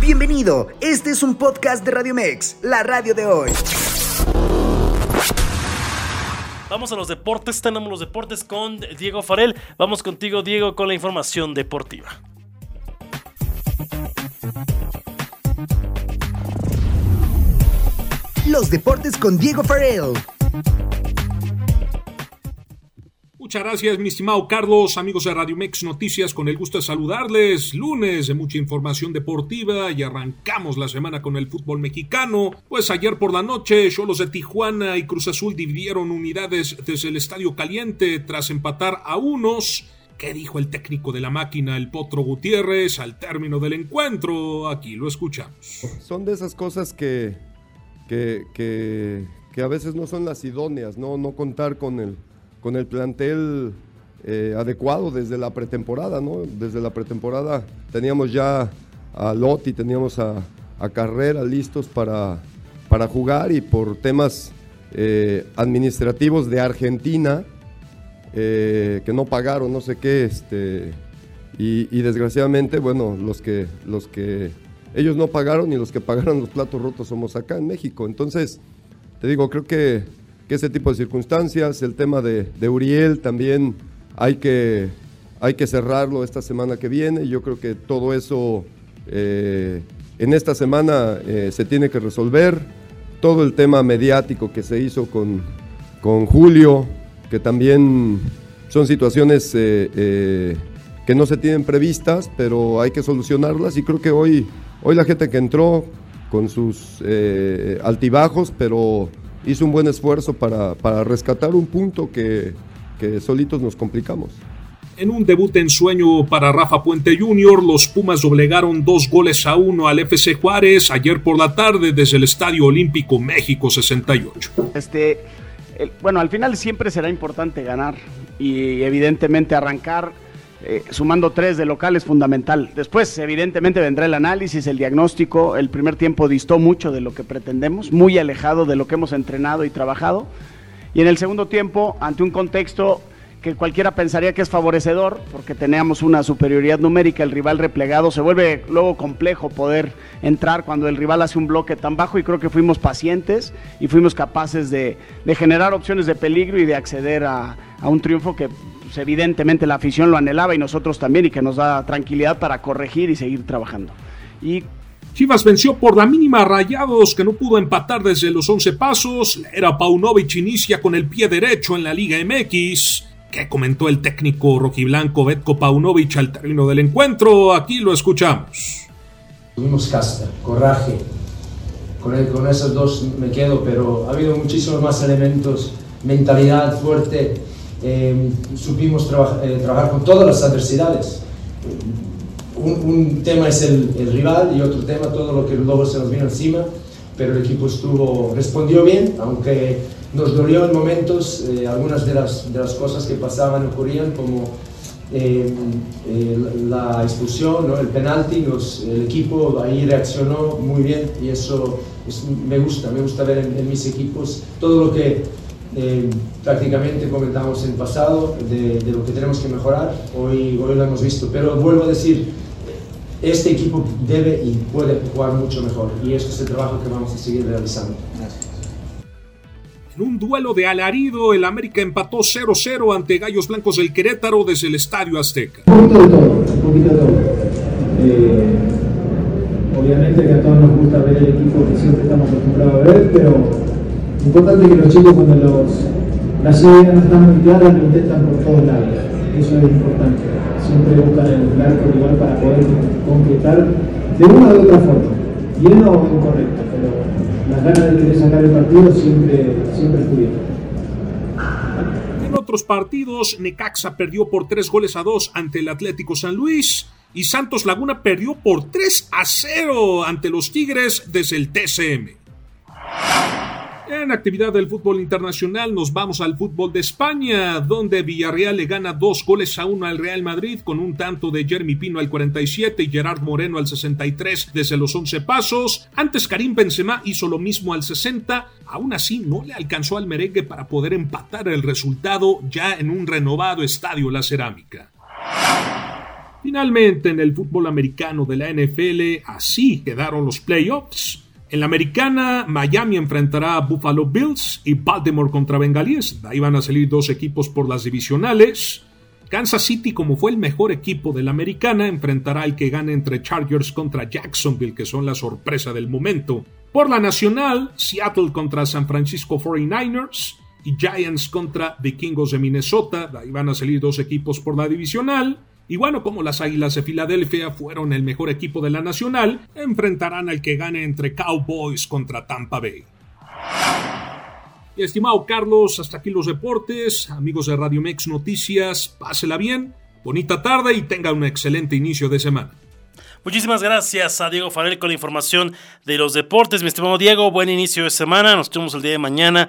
Bienvenido, este es un podcast de Radio Mex, la radio de hoy. Vamos a los deportes, tenemos los deportes con Diego Farel. Vamos contigo, Diego, con la información deportiva. Los deportes con Diego Farel. Muchas gracias, mi estimado Carlos, amigos de Radio Mex Noticias, con el gusto de saludarles. Lunes de mucha información deportiva y arrancamos la semana con el fútbol mexicano. Pues ayer por la noche, Cholos de Tijuana y Cruz Azul dividieron unidades desde el Estadio Caliente tras empatar a unos. ¿Qué dijo el técnico de la máquina, el Potro Gutiérrez, al término del encuentro? Aquí lo escuchamos. Son de esas cosas que, que, que, que a veces no son las idóneas, ¿no? No contar con el con el plantel eh, adecuado desde la pretemporada, ¿no? Desde la pretemporada teníamos ya a Lotti, teníamos a, Carrera listos para, para jugar y por temas eh, administrativos de Argentina, eh, que no pagaron no sé qué, este, y, desgraciadamente, bueno, los que, los que ellos no pagaron y los que pagaron los platos rotos somos acá en México. Entonces, te digo, creo que que ese tipo de circunstancias, el tema de, Uriel también hay que, hay que cerrarlo esta semana que viene. Yo creo que todo eso eh, en esta semana eh, se tiene que resolver. Todo el tema mediático que se hizo con, con Julio, que también son situaciones eh, que no se tienen previstas, pero hay que solucionarlas y creo que hoy, hoy la gente que entró con sus altibajos, pero hizo un buen esfuerzo para, para rescatar un punto que, que solitos nos complicamos. En un debut en sueño para Rafa Puente Jr., los Pumas doblegaron dos goles a uno al FC Juárez ayer por la tarde desde el Estadio Olímpico México 68. Este, bueno, al final siempre será importante ganar y evidentemente arrancar eh, sumando tres de local es fundamental. Después, evidentemente, vendrá el análisis, el diagnóstico. El primer tiempo distó mucho de lo que pretendemos, muy alejado de lo que hemos entrenado y trabajado. Y en el segundo tiempo, ante un contexto cualquiera pensaría que es favorecedor, porque teníamos una superioridad numérica, el rival replegado, se vuelve luego complejo poder entrar cuando el rival hace un bloque tan bajo y creo que fuimos pacientes y fuimos capaces de, generar opciones de peligro y de acceder a, un triunfo que pues, evidentemente la afición lo anhelaba y nosotros también y que nos da tranquilidad para corregir y seguir trabajando. Y Chivas venció por la mínima Rayados, que no pudo empatar desde los 11 pasos. era Paunovic inicia con el pie derecho en la Liga MX. ¿Qué comentó el técnico rojiblanco Betko Paunovic al término del encuentro? Aquí lo escuchamos. Tuvimos casta, coraje. Con, con esos dos me quedo, pero ha habido muchísimos más elementos. Mentalidad fuerte Em, supimos eh, trabajar con todas las adversidades. Un, tema es el, rival y otro tema todo lo que luego se nos vino encima, pero el equipo estuvo, respondió bien, aunque nos dolió en momentos eh, algunas de las, de las cosas que pasaban ocurrían, como em, eh, la expulsión, ¿no? el penalti, el equipo ahí reaccionó muy bien y eso me gusta, me gusta ver en, en mis equipos todo lo que eh, prácticamente comentamos en pasado de, lo que tenemos que mejorar, hoy, hoy lo hemos visto, pero vuelvo a decir, este equipo debe y puede jugar mucho mejor y eso es el trabajo que vamos a seguir realizando. En un duelo de alarido, el América empató 0-0 ante Gallos Blancos del Querétaro desde el Estadio Azteca. Un poquito de todo, un poquito de todo. Eh, obviamente que a todos nos gusta ver el equipo que siempre estamos acostumbrados a ver, pero Importante que los chicos cuando los, las ideas no están muy claras lo intentan por todos lados. Eso es importante. Siempre buscan el arco rival para poder concretar de una u otra forma. Bien o incorrecto, pero las ganas de sacar el partido siempre, siempre estuvieron. En otros partidos, Necaxa perdió por 3 goles a 2 ante el Atlético San Luis y Santos Laguna perdió por 3 a 0 ante los Tigres desde el TCM. En actividad del fútbol internacional nos vamos al fútbol de España, donde Villarreal le gana dos goles a uno al Real Madrid con un tanto de Jeremy Pino al 47 y Gerard Moreno al 63 desde los 11 pasos. Antes Karim Benzema hizo lo mismo al 60, aún así no le alcanzó al merengue para poder empatar el resultado ya en un renovado estadio La Cerámica. Finalmente, en el fútbol americano de la NFL, así quedaron los playoffs. En la americana, Miami enfrentará a Buffalo Bills y Baltimore contra Bengalíes. ahí van a salir dos equipos por las divisionales. Kansas City, como fue el mejor equipo de la americana, enfrentará al que gane entre Chargers contra Jacksonville, que son la sorpresa del momento. Por la nacional, Seattle contra San Francisco 49ers y Giants contra Vikingos de Minnesota. ahí van a salir dos equipos por la divisional. Y bueno, como las Águilas de Filadelfia fueron el mejor equipo de la Nacional, enfrentarán al que gane entre Cowboys contra Tampa Bay. Y estimado Carlos, hasta aquí los deportes. Amigos de Radio Mex Noticias, pásela bien, bonita tarde y tenga un excelente inicio de semana. Muchísimas gracias a Diego Farel con la información de los deportes. Mi estimado Diego, buen inicio de semana. Nos vemos el día de mañana.